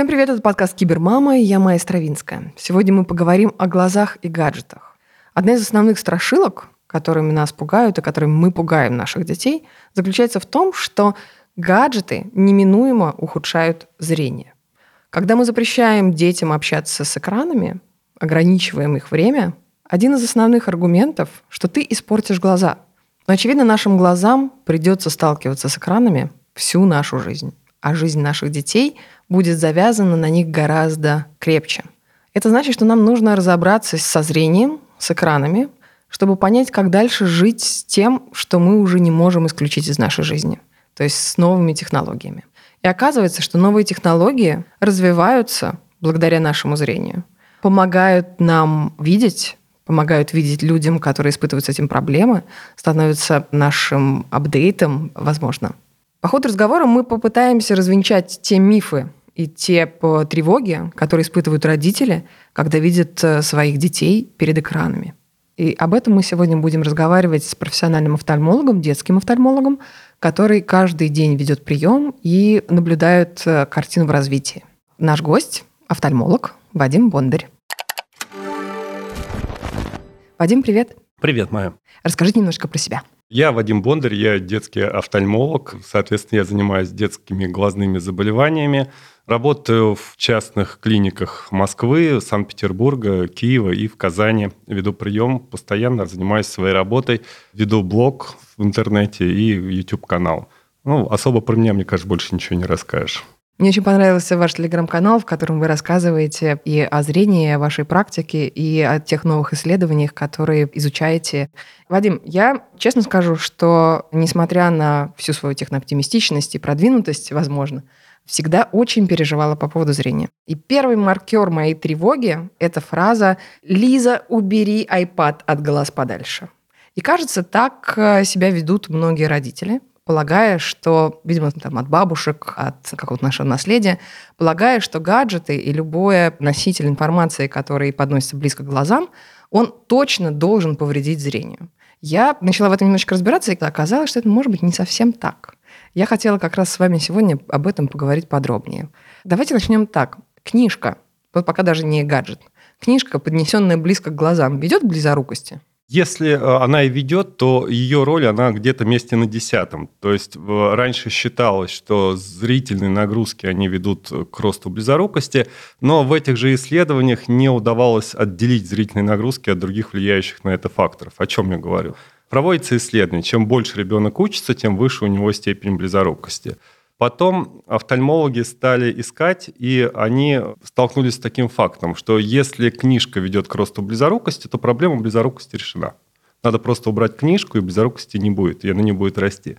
Всем привет, это подкаст «Кибермама» и я Майя Стравинская. Сегодня мы поговорим о глазах и гаджетах. Одна из основных страшилок, которыми нас пугают и которыми мы пугаем наших детей, заключается в том, что гаджеты неминуемо ухудшают зрение. Когда мы запрещаем детям общаться с экранами, ограничиваем их время, один из основных аргументов, что ты испортишь глаза. Но, очевидно, нашим глазам придется сталкиваться с экранами всю нашу жизнь. А жизнь наших детей будет завязана на них гораздо крепче. Это значит, что нам нужно разобраться со зрением, с экранами, чтобы понять, как дальше жить с тем, что мы уже не можем исключить из нашей жизни, то есть с новыми технологиями. И оказывается, что новые технологии развиваются благодаря нашему зрению, помогают нам видеть помогают видеть людям, которые испытывают с этим проблемы, становятся нашим апдейтом, возможно. По ходу разговора мы попытаемся развенчать те мифы и те тревоги, которые испытывают родители, когда видят э, своих детей перед экранами. И об этом мы сегодня будем разговаривать с профессиональным офтальмологом, детским офтальмологом, который каждый день ведет прием и наблюдает э, картину в развитии. Наш гость – офтальмолог Вадим Бондарь. Вадим, привет. Привет, Майя. Расскажите немножко про себя. Я Вадим Бондарь, я детский офтальмолог. Соответственно, я занимаюсь детскими глазными заболеваниями. Работаю в частных клиниках Москвы, Санкт-Петербурга, Киева и в Казани. Веду прием, постоянно занимаюсь своей работой. Веду блог в интернете и YouTube-канал. Ну, особо про меня, мне кажется, больше ничего не расскажешь. Мне очень понравился ваш телеграм-канал, в котором вы рассказываете и о зрении, и о вашей практике, и о тех новых исследованиях, которые изучаете. Вадим, я честно скажу, что несмотря на всю свою технооптимистичность и продвинутость, возможно, всегда очень переживала по поводу зрения. И первый маркер моей тревоги – это фраза «Лиза, убери iPad от глаз подальше». И кажется, так э, себя ведут многие родители – полагая, что, видимо, там, от бабушек, от какого-то нашего наследия, полагая, что гаджеты и любой носитель информации, который подносится близко к глазам, он точно должен повредить зрению. Я начала в этом немножечко разбираться, и оказалось, что это может быть не совсем так. Я хотела как раз с вами сегодня об этом поговорить подробнее. Давайте начнем так. Книжка, вот пока даже не гаджет, книжка, поднесенная близко к глазам, ведет к близорукости? Если э, она и ведет, то ее роль, она где-то месте на десятом. То есть раньше считалось, что зрительные нагрузки, они ведут к росту близорукости, но в этих же исследованиях не удавалось отделить зрительные нагрузки от других влияющих на это факторов. О чем я говорю? Проводится исследование. Чем больше ребенок учится, тем выше у него степень близорукости. Потом офтальмологи стали искать, и они столкнулись с таким фактом, что если книжка ведет к росту близорукости, то проблема близорукости решена. Надо просто убрать книжку, и близорукости не будет, и она не будет расти.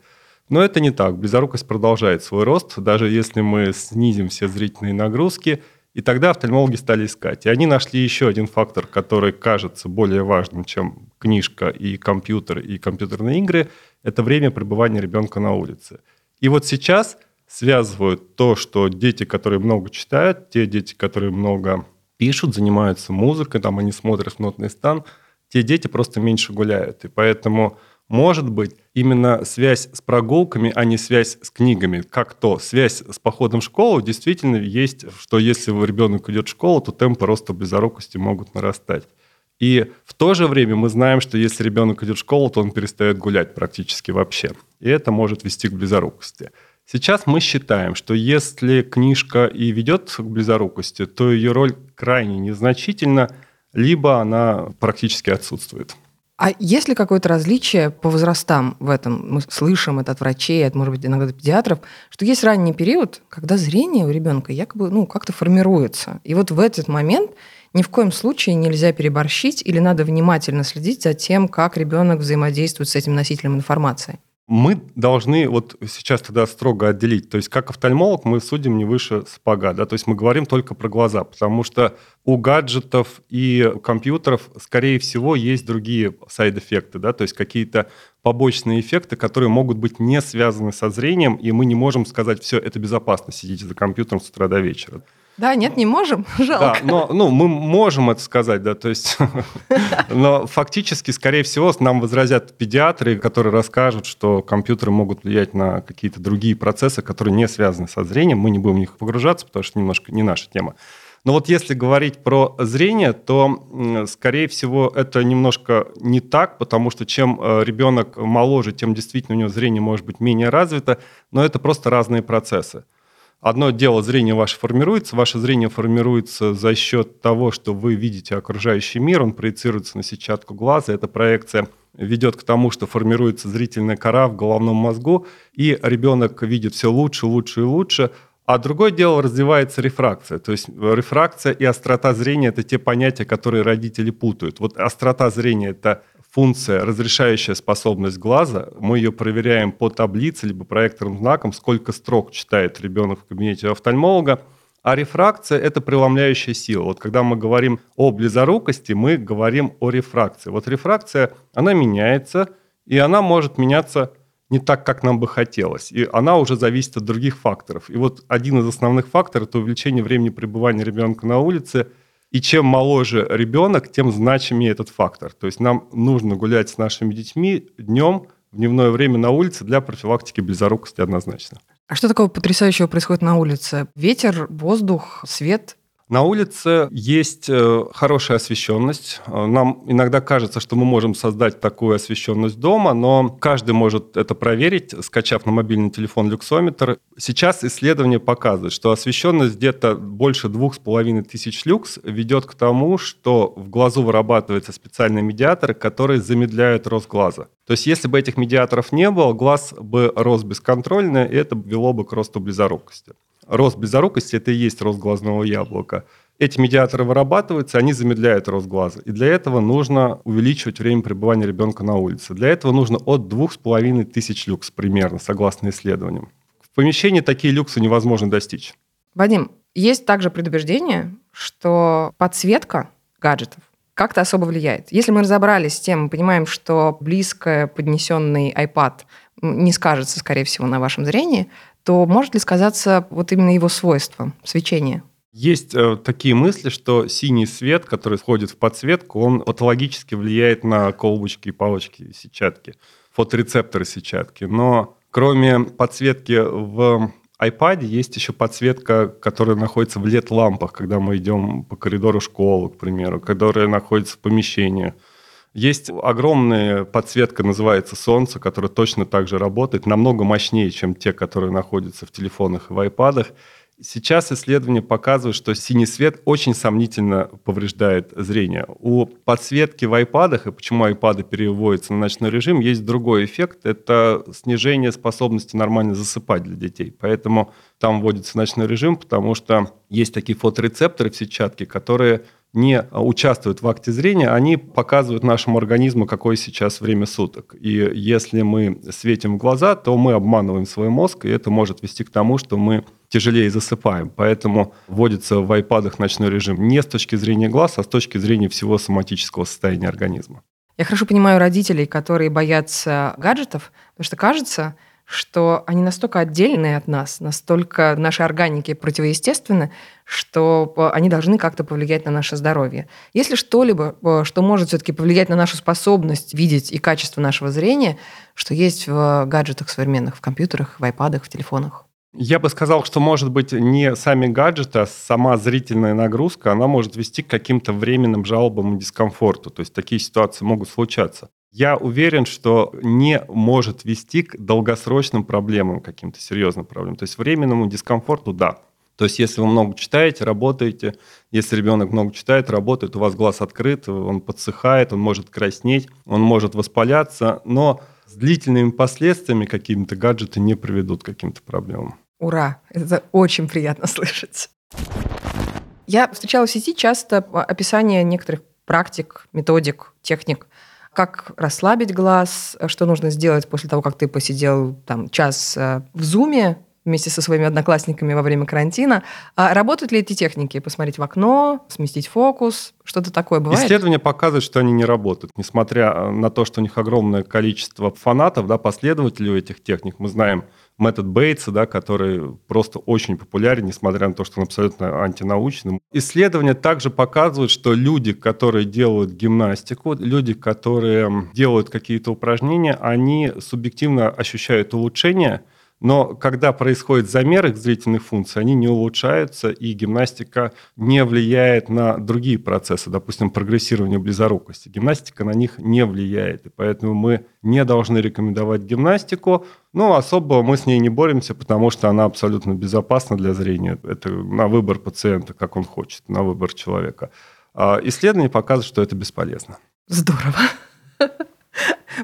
Но это не так. Близорукость продолжает свой рост, даже если мы снизим все зрительные нагрузки. И тогда офтальмологи стали искать. И они нашли еще один фактор, который кажется более важным, чем книжка и компьютер и компьютерные игры. Это время пребывания ребенка на улице. И вот сейчас – связывают то, что дети, которые много читают, те дети, которые много пишут, занимаются музыкой, там они смотрят в нотный стан, те дети просто меньше гуляют. И поэтому, может быть, именно связь с прогулками, а не связь с книгами, как то связь с походом в школу действительно есть, что если ребенок идет в школу, то темпы роста близорукости могут нарастать. И в то же время мы знаем, что если ребенок идет в школу, то он перестает гулять практически вообще. И это может вести к близорукости. Сейчас мы считаем, что если книжка и ведет к близорукости, то ее роль крайне незначительна, либо она практически отсутствует. А есть ли какое-то различие по возрастам в этом? Мы слышим это от врачей, от, может быть, иногда от педиатров, что есть ранний период, когда зрение у ребенка якобы ну, как-то формируется. И вот в этот момент ни в коем случае нельзя переборщить или надо внимательно следить за тем, как ребенок взаимодействует с этим носителем информации мы должны вот сейчас тогда строго отделить. То есть как офтальмолог мы судим не выше сапога, да, то есть мы говорим только про глаза, потому что у гаджетов и компьютеров, скорее всего, есть другие сайд-эффекты, да, то есть какие-то побочные эффекты, которые могут быть не связаны со зрением, и мы не можем сказать, все, это безопасно, сидите за компьютером с утра до вечера. Да, нет, не можем, жалко. Да, но ну, мы можем это сказать, да, то есть, но фактически, скорее всего, нам возразят педиатры, которые расскажут, что компьютеры могут влиять на какие-то другие процессы, которые не связаны со зрением, мы не будем в них погружаться, потому что немножко не наша тема. Но вот если говорить про зрение, то, скорее всего, это немножко не так, потому что чем э, ребенок моложе, тем действительно у него зрение может быть менее развито, но это просто разные процессы. Одно дело, зрение ваше формируется, ваше зрение формируется за счет того, что вы видите окружающий мир, он проецируется на сетчатку глаза, эта проекция ведет к тому, что формируется зрительная кора в головном мозгу, и ребенок видит все лучше, лучше и лучше, а другое дело развивается рефракция. То есть рефракция и острота зрения – это те понятия, которые родители путают. Вот острота зрения – это функция, разрешающая способность глаза. Мы ее проверяем по таблице, либо проекторным знаком, сколько строк читает ребенок в кабинете офтальмолога. А рефракция – это преломляющая сила. Вот когда мы говорим о близорукости, мы говорим о рефракции. Вот рефракция, она меняется, и она может меняться не так, как нам бы хотелось. И она уже зависит от других факторов. И вот один из основных факторов – это увеличение времени пребывания ребенка на улице – и чем моложе ребенок, тем значимее этот фактор. То есть нам нужно гулять с нашими детьми днем, в дневное время на улице для профилактики близорукости однозначно. А что такого потрясающего происходит на улице? Ветер, воздух, свет? На улице есть э, хорошая освещенность. Э, нам иногда кажется, что мы можем создать такую освещенность дома, но каждый может это проверить, скачав на мобильный телефон люксометр. Сейчас исследования показывают, что освещенность где-то больше двух с половиной тысяч люкс ведет к тому, что в глазу вырабатываются специальные медиаторы, которые замедляют рост глаза. То есть если бы этих медиаторов не было, глаз бы рос бесконтрольно, и это вело бы к росту близорукости рост близорукости – это и есть рост глазного яблока. Эти медиаторы вырабатываются, они замедляют рост глаза. И для этого нужно увеличивать время пребывания ребенка на улице. Для этого нужно от 2,5 тысяч люкс примерно, согласно исследованиям. В помещении такие люксы невозможно достичь. Вадим, есть также предубеждение, что подсветка гаджетов как-то особо влияет. Если мы разобрались с тем, мы понимаем, что близко поднесенный iPad не скажется, скорее всего, на вашем зрении, то может ли сказаться вот именно его свойство, свечение? Есть э, такие мысли, что синий свет, который входит в подсветку, он патологически влияет на колбочки, палочки, сетчатки, фоторецепторы сетчатки. Но кроме подсветки в iPad есть еще подсветка, которая находится в LED-лампах, когда мы идем по коридору школы, к примеру, которая находится в помещении – есть огромная подсветка, называется солнце, которая точно так же работает, намного мощнее, чем те, которые находятся в телефонах и в айпадах. Сейчас исследования показывают, что синий свет очень сомнительно повреждает зрение. У подсветки в айпадах, и почему айпады переводятся на ночной режим, есть другой эффект. Это снижение способности нормально засыпать для детей. Поэтому там вводится ночной режим, потому что есть такие фоторецепторы в сетчатке, которые не участвуют в акте зрения, они показывают нашему организму, какое сейчас время суток. И если мы светим в глаза, то мы обманываем свой мозг, и это может вести к тому, что мы тяжелее засыпаем. Поэтому вводится в айпадах ночной режим не с точки зрения глаз, а с точки зрения всего соматического состояния организма. Я хорошо понимаю родителей, которые боятся гаджетов, потому что кажется, что они настолько отдельные от нас, настолько наши органики противоестественны, что э, они должны как-то повлиять на наше здоровье. Если что-либо, э, что может все-таки повлиять на нашу способность видеть и качество нашего зрения, что есть в гаджетах современных, в компьютерах, в айпадах, в телефонах? Я бы сказал, что, может быть, не сами гаджеты, а сама зрительная нагрузка, она может вести к каким-то временным жалобам и дискомфорту. То есть такие ситуации могут случаться я уверен, что не может вести к долгосрочным проблемам, каким-то серьезным проблемам. То есть временному дискомфорту – да. То есть если вы много читаете, работаете, если ребенок много читает, работает, у вас глаз открыт, он подсыхает, он может краснеть, он может воспаляться, но с длительными последствиями какими-то гаджеты не приведут к каким-то проблемам. Ура! Это очень приятно слышать. Я встречала в сети часто описание некоторых практик, методик, техник – как расслабить глаз, что нужно сделать после того, как ты посидел там час э, в зуме, вместе со своими одноклассниками во время карантина. А работают ли эти техники? Посмотреть в окно, сместить фокус, что-то такое бывает? Исследования показывают, что они не работают. Несмотря на то, что у них огромное количество фанатов, да, последователей этих техник, мы знаем метод Бейтса, да, который просто очень популярен, несмотря на то, что он абсолютно антинаучный. Исследования также показывают, что люди, которые делают гимнастику, люди, которые делают какие-то упражнения, они субъективно ощущают улучшение – но когда происходит замер их зрительных функций, они не улучшаются, и гимнастика не влияет на другие процессы, допустим, прогрессирование близорукости. Гимнастика на них не влияет, и поэтому мы не должны рекомендовать гимнастику, но особо мы с ней не боремся, потому что она абсолютно безопасна для зрения. Это на выбор пациента, как он хочет, на выбор человека. А исследования показывают, что это бесполезно. Здорово.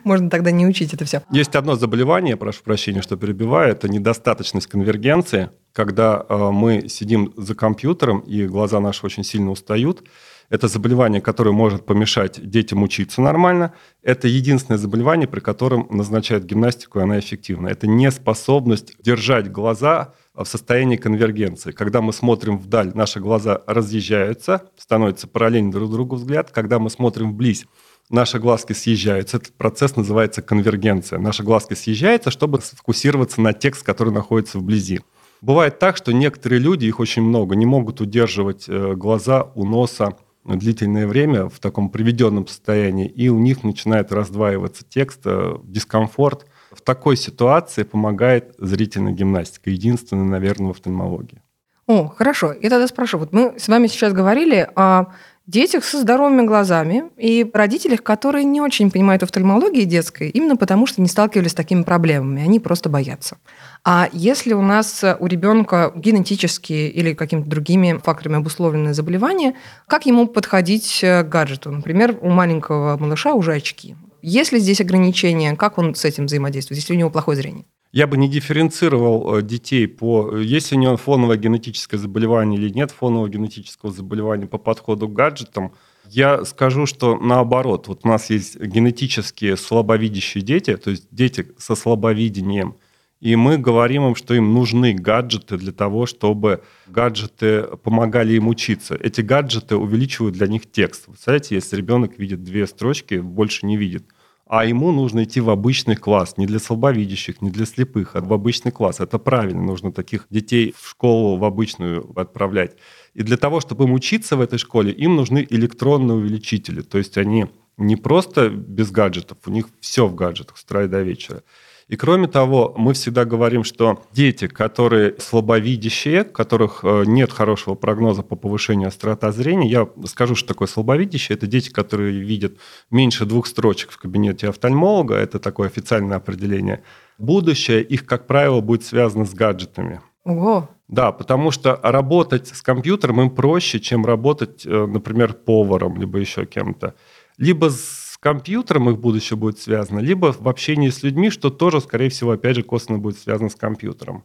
Можно тогда не учить это все. Есть одно заболевание, прошу прощения, что перебиваю, это недостаточность конвергенции, когда э, мы сидим за компьютером, и глаза наши очень сильно устают. Это заболевание, которое может помешать детям учиться нормально. Это единственное заболевание, при котором назначают гимнастику, и она эффективна. Это неспособность держать глаза в состоянии конвергенции. Когда мы смотрим вдаль, наши глаза разъезжаются, становятся параллельно друг другу взгляд. Когда мы смотрим вблизь, наши глазки съезжаются. Этот процесс называется конвергенция. Наши глазки съезжаются, чтобы сфокусироваться на текст, который находится вблизи. Бывает так, что некоторые люди, их очень много, не могут удерживать э, глаза у носа длительное время в таком приведенном состоянии, и у них начинает раздваиваться текст, э, дискомфорт. В такой ситуации помогает зрительная гимнастика, единственная, наверное, в офтальмологии. О, хорошо. Я тогда спрошу. Вот мы с вами сейчас говорили о детях со здоровыми глазами и родителях, которые не очень понимают офтальмологии детской, именно потому что не сталкивались с такими проблемами, они просто боятся. А если у нас у ребенка генетические или какими-то другими факторами обусловленные заболевания, как ему подходить к гаджету? Например, у маленького малыша уже очки. Есть ли здесь ограничения? Как он с этим взаимодействует, если у него плохое зрение? Я бы не дифференцировал э, детей по, есть у него фоновое генетическое заболевание или нет фонового генетического заболевания по подходу к гаджетам. Я скажу, что наоборот, вот у нас есть генетически слабовидящие дети, то есть дети со слабовидением, и мы говорим им, что им нужны гаджеты для того, чтобы гаджеты помогали им учиться. Эти гаджеты увеличивают для них текст. Представляете, если ребенок видит две строчки, больше не видит – а ему нужно идти в обычный класс, не для слабовидящих, не для слепых, а в обычный класс. Это правильно, нужно таких детей в школу в обычную отправлять. И для того, чтобы им учиться в этой школе, им нужны электронные увеличители. То есть они не просто без гаджетов, у них все в гаджетах с утра и до вечера. И кроме того, мы всегда говорим, что дети, которые слабовидящие, у которых э, нет хорошего прогноза по повышению острота зрения, я скажу, что такое слабовидящие, это дети, которые видят меньше двух строчек в кабинете офтальмолога, это такое официальное определение. Будущее их, как правило, будет связано с гаджетами. Ого. Да, потому что работать с компьютером им проще, чем работать, э, например, поваром, либо еще кем-то. Либо с с компьютером их будущее будет связано, либо в общении с людьми, что тоже, скорее всего, опять же, косвенно будет связано с компьютером.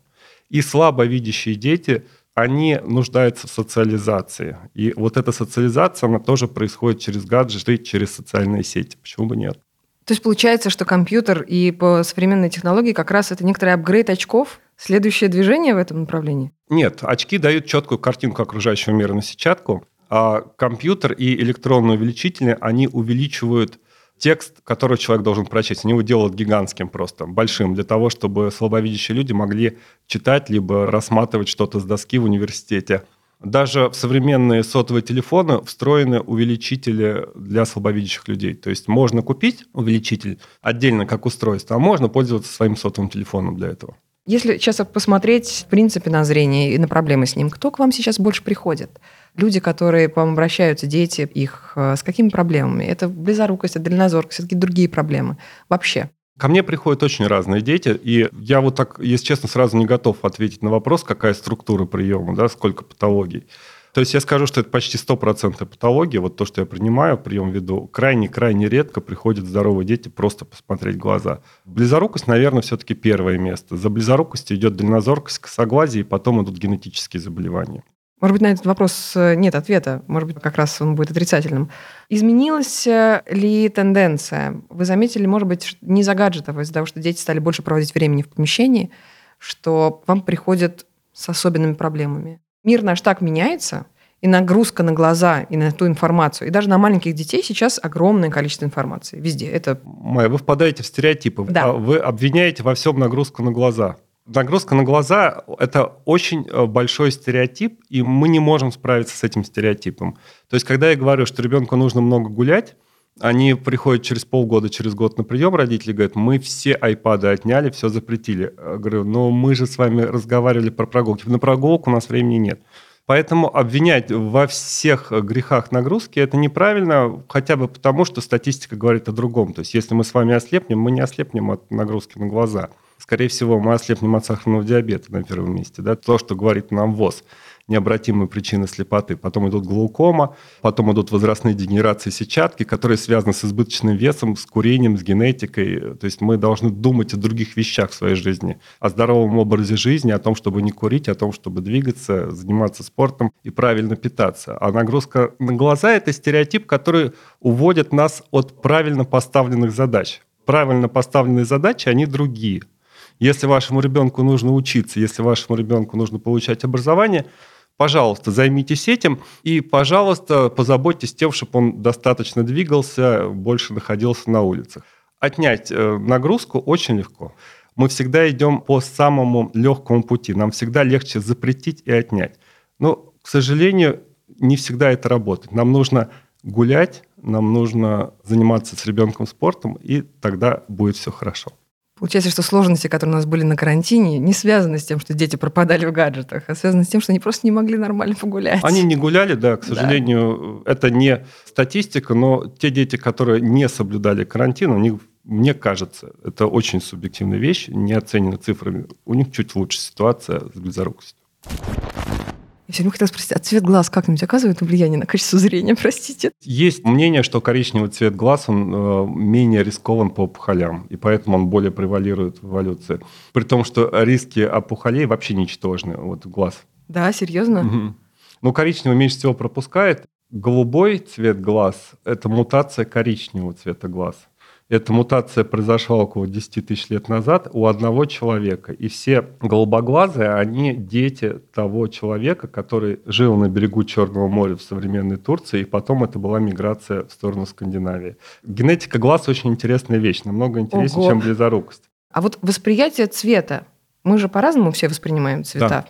И слабо видящие дети, они нуждаются в социализации. И вот эта социализация, она тоже происходит через гаджеты, через социальные сети. Почему бы нет? То есть получается, что компьютер и по современной технологии как раз это некоторый апгрейд очков, следующее движение в этом направлении? Нет, очки дают четкую картинку окружающего мира на сетчатку, компьютер и электронные увеличители, они увеличивают текст, который человек должен прочесть. Они его делают гигантским просто, большим, для того, чтобы слабовидящие люди могли читать, либо рассматривать что-то с доски в университете. Даже в современные сотовые телефоны встроены увеличители для слабовидящих людей. То есть можно купить увеличитель отдельно как устройство, а можно пользоваться своим сотовым телефоном для этого. Если сейчас посмотреть, в принципе, на зрение и на проблемы с ним, кто к вам сейчас больше приходит? Люди, которые к вам обращаются, дети их, э, с какими проблемами? Это близорукость, это дальнозоркость, какие-то другие проблемы вообще? Ко мне приходят очень разные дети, и я вот так, если честно, сразу не готов ответить на вопрос, какая структура приема, да, сколько патологий. То есть я скажу, что это почти 100% патология, вот то, что я принимаю, прием веду, крайне-крайне редко приходят здоровые дети просто посмотреть глаза. Близорукость, наверное, все-таки первое место. За близорукостью идет дальнозоркость, косоглазие, и потом идут генетические заболевания. Может быть, на этот вопрос э, нет ответа. Может быть, как раз он будет отрицательным. Изменилась э, ли тенденция? Вы заметили, может быть, не за гаджетов, а из-за того, что дети стали больше проводить времени в помещении, что вам приходят с особенными проблемами. Мир наш так меняется, и нагрузка на глаза, и на ту информацию. И даже на маленьких детей сейчас огромное количество информации. Везде. Это... Майя, вы впадаете в стереотипы. Да. Вы обвиняете во всем нагрузку на глаза. Нагрузка на глаза – это очень э, большой стереотип, и мы не можем справиться с этим стереотипом. То есть, когда я говорю, что ребенку нужно много гулять, они приходят через полгода, через год на прием, родители говорят, мы все айпады отняли, все запретили. Я говорю, но мы же с вами разговаривали про прогулки. На прогулку у нас времени нет. Поэтому обвинять во всех грехах нагрузки это неправильно, хотя бы потому, что статистика говорит о другом. То есть если мы с вами ослепнем, мы не ослепнем от нагрузки на глаза. Скорее всего, мы ослепнем от сахарного диабета на первом месте. Да? То, что говорит нам ВОЗ необратимые причины слепоты. Потом идут глаукома, потом идут возрастные дегенерации сетчатки, которые связаны с избыточным весом, с курением, с генетикой. То есть мы должны думать о других вещах в своей жизни, о здоровом образе жизни, о том, чтобы не курить, о том, чтобы двигаться, заниматься спортом и правильно питаться. А нагрузка на глаза – это стереотип, который уводит нас от правильно поставленных задач. Правильно поставленные задачи, они другие. Если вашему ребенку нужно учиться, если вашему ребенку нужно получать образование – Пожалуйста, займитесь этим и, пожалуйста, позаботьтесь тем, чтобы он достаточно двигался, больше находился на улицах. Отнять э, нагрузку очень легко. Мы всегда идем по самому легкому пути. Нам всегда легче запретить и отнять. Но, к сожалению, не всегда это работает. Нам нужно гулять, нам нужно заниматься с ребенком спортом, и тогда будет все хорошо. Получается, что сложности, которые у нас были на карантине, не связаны с тем, что дети пропадали в гаджетах, а связаны с тем, что они просто не могли нормально погулять. Они не гуляли, да, к сожалению, да. это не статистика, но те дети, которые не соблюдали карантин, у них, мне кажется, это очень субъективная вещь, не оценена цифрами, у них чуть лучше ситуация с близорукостью. Я все время хотела спросить, а цвет глаз как-нибудь оказывает влияние на качество зрения, простите? Есть мнение, что коричневый цвет глаз, он э, менее рискован по опухолям, и поэтому он более превалирует в эволюции. При том, что риски опухолей вообще ничтожны, вот глаз. Да, серьезно? Угу. Ну, коричневый меньше всего пропускает. Голубой цвет глаз – это мутация коричневого цвета глаз. Эта мутация произошла около 10 тысяч лет назад у одного человека. И все голубоглазые, они дети того человека, который жил на берегу Черного моря в современной Турции, и потом это была миграция в сторону Скандинавии. Генетика глаз очень интересная вещь, намного интереснее, Ого. чем близорукость. А вот восприятие цвета. Мы же по-разному все воспринимаем цвета. Да.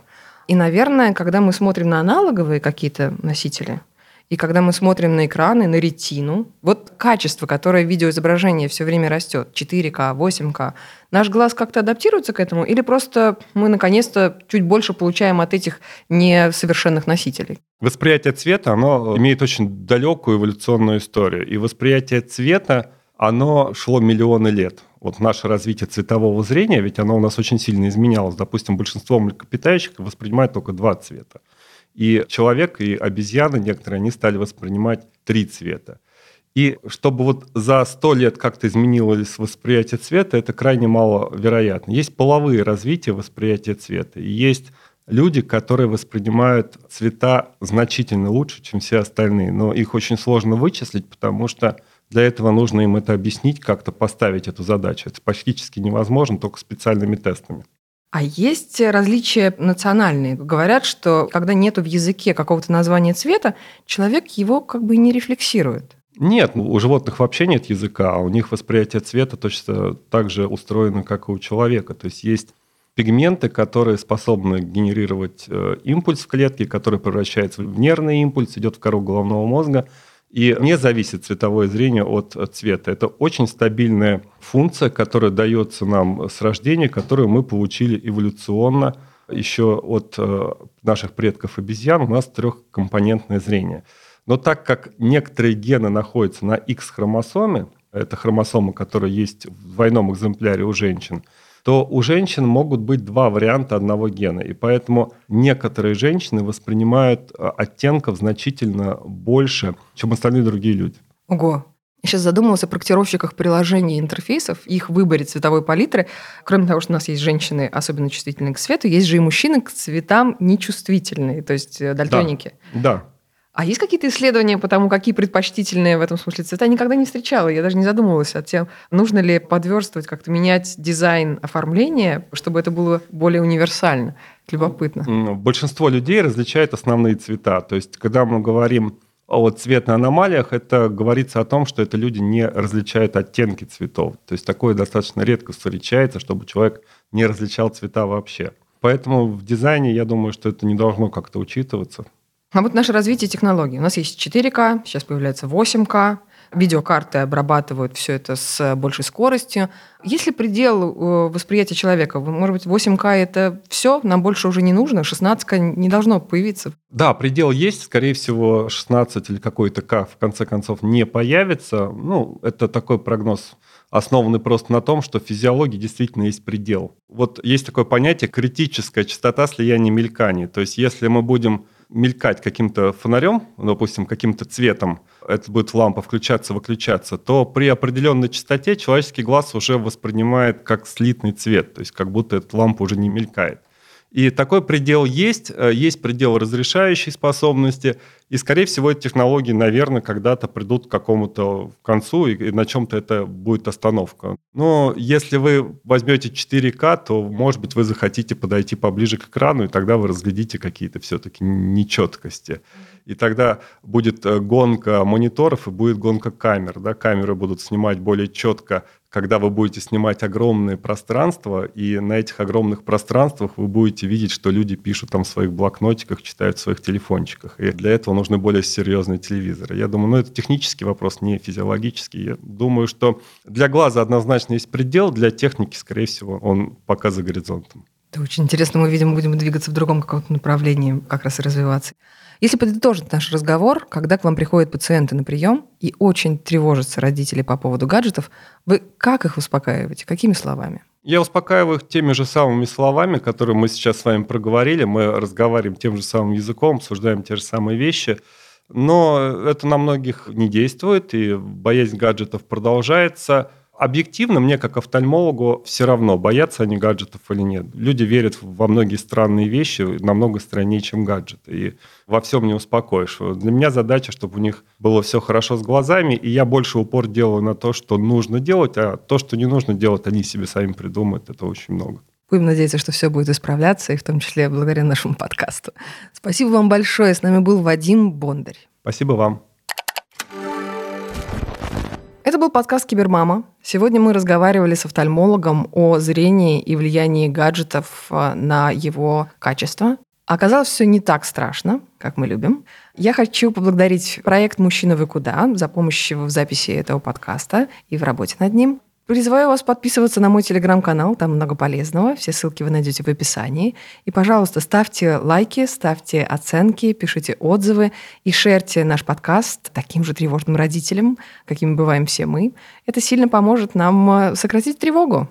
И, наверное, когда мы смотрим на аналоговые какие-то носители, и когда мы смотрим на экраны, на ретину, вот качество, которое видеоизображение все время растет, 4К, 8К, наш глаз как-то адаптируется к этому, или просто мы наконец-то чуть больше получаем от этих несовершенных носителей? Восприятие цвета, оно имеет очень далекую эволюционную историю. И восприятие цвета, оно шло миллионы лет. Вот наше развитие цветового зрения, ведь оно у нас очень сильно изменялось. Допустим, большинство млекопитающих воспринимает только два цвета. И человек, и обезьяны некоторые, они стали воспринимать три цвета. И чтобы вот за сто лет как-то изменилось восприятие цвета, это крайне маловероятно. Есть половые развития восприятия цвета. И есть люди, которые воспринимают цвета значительно лучше, чем все остальные. Но их очень сложно вычислить, потому что для этого нужно им это объяснить, как-то поставить эту задачу. Это практически невозможно только специальными тестами. А есть различия национальные. Говорят, что когда нету в языке какого-то названия цвета, человек его как бы не рефлексирует. Нет, у животных вообще нет языка, а у них восприятие цвета точно так же устроено, как и у человека. То есть есть пигменты, которые способны генерировать э, импульс в клетке, который превращается в нервный импульс, идет в кору головного мозга – и не зависит цветовое зрение от цвета. Это очень стабильная функция, которая дается нам с рождения, которую мы получили эволюционно еще от э, наших предков обезьян. У нас трехкомпонентное зрение. Но так как некоторые гены находятся на X-хромосоме, это хромосома, которая есть в двойном экземпляре у женщин – то у женщин могут быть два варианта одного гена. И поэтому некоторые женщины воспринимают а, оттенков значительно больше, чем остальные другие люди. Ого, я сейчас задумалась о проектировщиках приложений и интерфейсов, их выборе цветовой палитры. Кроме того, что у нас есть женщины особенно чувствительные к свету, есть же и мужчины к цветам нечувствительные, то есть э, дальтоники. Да. да. А есть какие-то исследования по тому, какие предпочтительные в этом смысле цвета? Я никогда не встречала, я даже не задумывалась о тем, нужно ли подверстывать, как-то менять дизайн оформления, чтобы это было более универсально. Любопытно. Большинство людей различает основные цвета. То есть, когда мы говорим о цветных аномалиях, это говорится о том, что это люди не различают оттенки цветов. То есть такое достаточно редко встречается, чтобы человек не различал цвета вообще. Поэтому в дизайне я думаю, что это не должно как-то учитываться. А вот наше развитие технологий. У нас есть 4К, сейчас появляется 8К, видеокарты обрабатывают все это с большей скоростью. Есть ли предел э, восприятия человека? Может быть, 8К это все, нам больше уже не нужно, 16К не должно появиться? Да, предел есть, скорее всего, 16 или какой-то К в конце концов не появится. Ну, это такой прогноз основанный просто на том, что в физиологии действительно есть предел. Вот есть такое понятие критическая частота слияния мельканий. То есть если мы будем мелькать каким-то фонарем, допустим, каким-то цветом, это будет лампа включаться, выключаться, то при определенной частоте человеческий глаз уже воспринимает как слитный цвет, то есть как будто эта лампа уже не мелькает. И такой предел есть, э, есть предел разрешающей способности, и, скорее всего, эти технологии, наверное, когда-то придут к какому-то концу, и на чем-то это будет остановка. Но если вы возьмете 4К, то, может быть, вы захотите подойти поближе к экрану, и тогда вы разглядите какие-то все-таки нечеткости. И тогда будет э, гонка мониторов и будет гонка камер. Да? Камеры будут снимать более четко когда вы будете снимать огромные пространства, и на этих огромных пространствах вы будете видеть, что люди пишут там в своих блокнотиках, читают в своих телефончиках. И для этого нужны более серьезные телевизоры. Я думаю, ну это технический вопрос, не физиологический. Я думаю, что для глаза однозначно есть предел, для техники, скорее всего, он пока за горизонтом. Это очень интересно. Мы, видимо, будем двигаться в другом каком-то направлении, как раз и развиваться. Если подытожить наш разговор, когда к вам приходят пациенты на прием и очень тревожатся родители по поводу гаджетов, вы как их успокаиваете? Какими словами? Я успокаиваю их теми же самыми словами, которые мы сейчас с вами проговорили. Мы разговариваем тем же самым языком, обсуждаем те же самые вещи. Но это на многих не действует, и боязнь гаджетов продолжается – объективно мне, как офтальмологу, все равно, боятся они гаджетов или нет. Люди верят во многие странные вещи намного страннее, чем гаджеты. И во всем не успокоишь. Для меня задача, чтобы у них было все хорошо с глазами, и я больше упор делаю на то, что нужно делать, а то, что не нужно делать, они себе сами придумают. Это очень много. Будем надеяться, что все будет исправляться, и в том числе благодаря нашему подкасту. Спасибо вам большое. С нами был Вадим Бондарь. Спасибо вам. Это был подкаст «Кибермама». Сегодня мы разговаривали с офтальмологом о зрении и влиянии гаджетов э, на его качество. Оказалось, все не так страшно, как мы любим. Я хочу поблагодарить проект «Мужчина, вы куда?» за помощь в записи этого подкаста и в работе над ним. Призываю вас подписываться на мой телеграм-канал, там много полезного. Все ссылки вы найдете в описании. И, пожалуйста, ставьте лайки, ставьте оценки, пишите отзывы и шерьте наш подкаст таким же тревожным родителям, какими бываем все мы. Это сильно поможет нам э, сократить тревогу.